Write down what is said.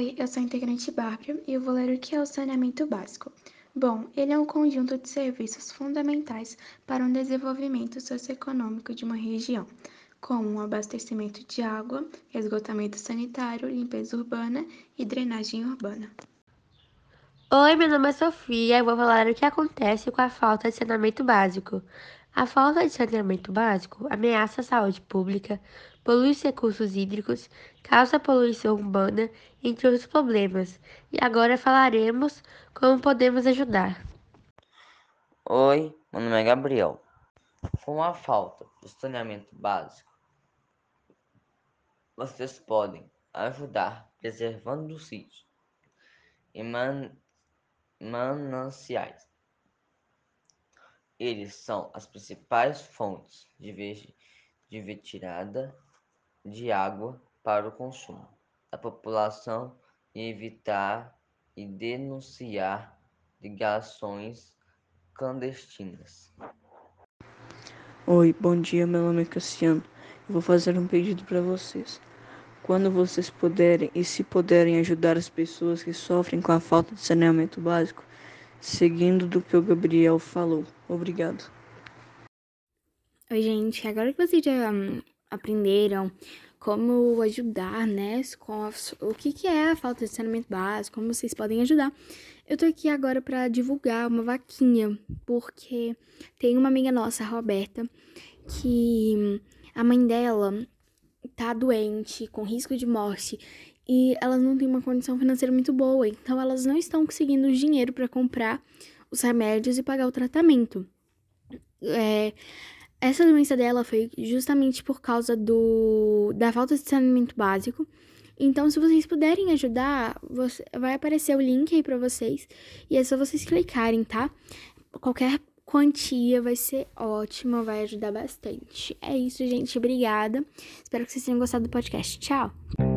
Oi, eu sou a integrante Bárbara e eu vou ler o que é o saneamento básico. Bom, ele é um conjunto de serviços fundamentais para o desenvolvimento socioeconômico de uma região, como abastecimento de água, esgotamento sanitário, limpeza urbana e drenagem urbana. Oi, meu nome é Sofia e vou falar o que acontece com a falta de saneamento básico. A falta de saneamento básico ameaça a saúde pública, polui os recursos hídricos, causa poluição urbana, entre outros problemas. E agora falaremos como podemos ajudar. Oi, meu nome é Gabriel. Com a falta de saneamento básico, vocês podem ajudar preservando os rios e man mananciais. Eles são as principais fontes de, de retirada de água para o consumo da população e evitar e denunciar ligações clandestinas. Oi, bom dia, meu nome é Cassiano. Eu vou fazer um pedido para vocês. Quando vocês puderem e se puderem ajudar as pessoas que sofrem com a falta de saneamento básico, seguindo do que o Gabriel falou. Obrigado. Oi, gente. Agora que vocês já hum, aprenderam como ajudar, né, com a, o que, que é a falta de saneamento básico, como vocês podem ajudar. Eu tô aqui agora para divulgar uma vaquinha, porque tem uma amiga nossa, a Roberta, que a mãe dela tá doente, com risco de morte, e elas não têm uma condição financeira muito boa, então elas não estão conseguindo dinheiro para comprar os remédios e pagar o tratamento. É, essa doença dela foi justamente por causa do, da falta de saneamento básico. Então, se vocês puderem ajudar, você, vai aparecer o link aí para vocês e é só vocês clicarem, tá? Qualquer quantia vai ser ótima, vai ajudar bastante. É isso, gente. Obrigada. Espero que vocês tenham gostado do podcast. Tchau!